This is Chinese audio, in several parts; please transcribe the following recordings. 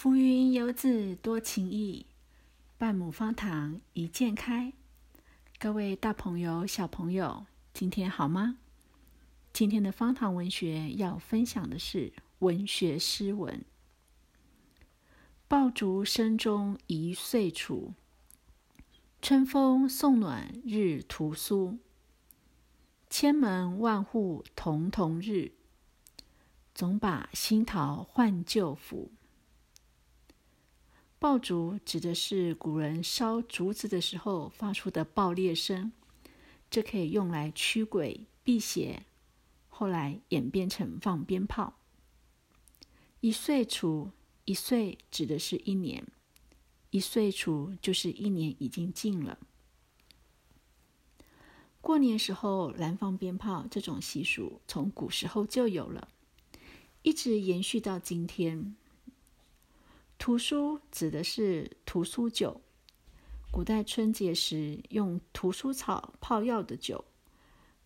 浮云游子多情意，半亩方塘一鉴开。各位大朋友、小朋友，今天好吗？今天的方塘文学要分享的是文学诗文。爆竹声中一岁除，春风送暖日屠苏。千门万户曈曈日，总把新桃换旧符。爆竹指的是古人烧竹子的时候发出的爆裂声，这可以用来驱鬼辟邪。后来演变成放鞭炮。一岁除，一岁指的是一年，一岁除就是一年已经尽了。过年时候燃放鞭炮这种习俗，从古时候就有了，一直延续到今天。屠苏指的是屠苏酒，古代春节时用屠苏草泡药的酒。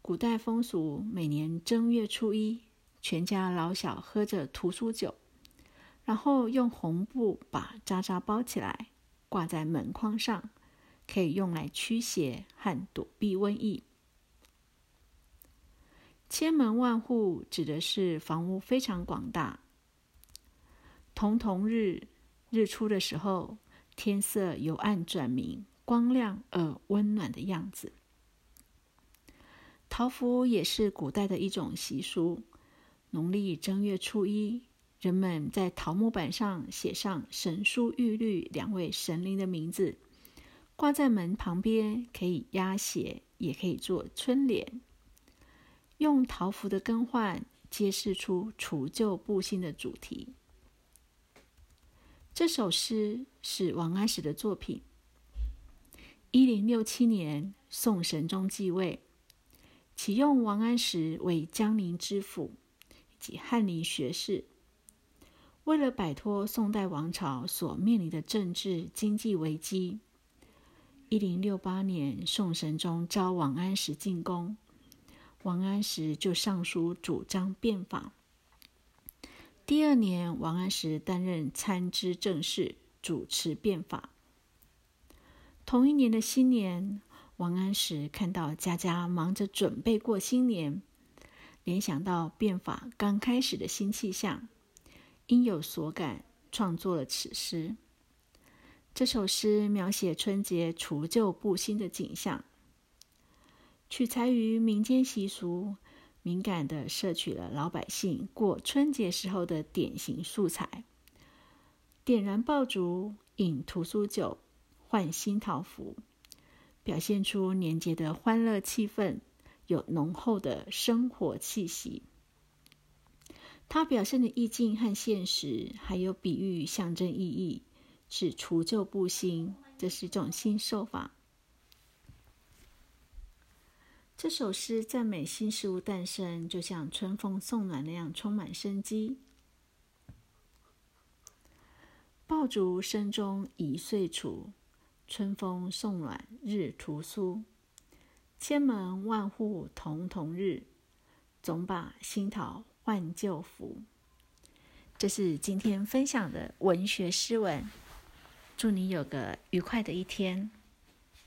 古代风俗，每年正月初一，全家老小喝着屠苏酒，然后用红布把渣渣包起来，挂在门框上，可以用来驱邪和躲避瘟疫。千门万户指的是房屋非常广大。曈曈日。日出的时候，天色由暗转明，光亮而温暖的样子。桃符也是古代的一种习俗。农历正月初一，人们在桃木板上写上神书玉律两位神灵的名字，挂在门旁边，可以压邪，也可以做春联。用桃符的更换，揭示出除旧布新的主题。这首诗是王安石的作品。一零六七年，宋神宗继位，启用王安石为江宁知府以及翰林学士。为了摆脱宋代王朝所面临的政治经济危机，一零六八年，宋神宗召王安石进宫，王安石就上书主张变法。第二年，王安石担任参知政事，主持变法。同一年的新年，王安石看到家家忙着准备过新年，联想到变法刚开始的新气象，因有所感，创作了此诗。这首诗描写春节除旧布新的景象，取材于民间习俗。敏感的摄取了老百姓过春节时候的典型素材，点燃爆竹，饮屠苏酒，换新桃符，表现出年节的欢乐气氛，有浓厚的生活气息。它表现的意境和现实，还有比喻象征意义，是除旧布新，这是一种新手法。这首诗赞美新事物诞生，就像春风送暖那样充满生机。爆竹声中一岁除，春风送暖日屠苏。千门万户曈曈日，总把新桃换旧符。这是今天分享的文学诗文。祝你有个愉快的一天。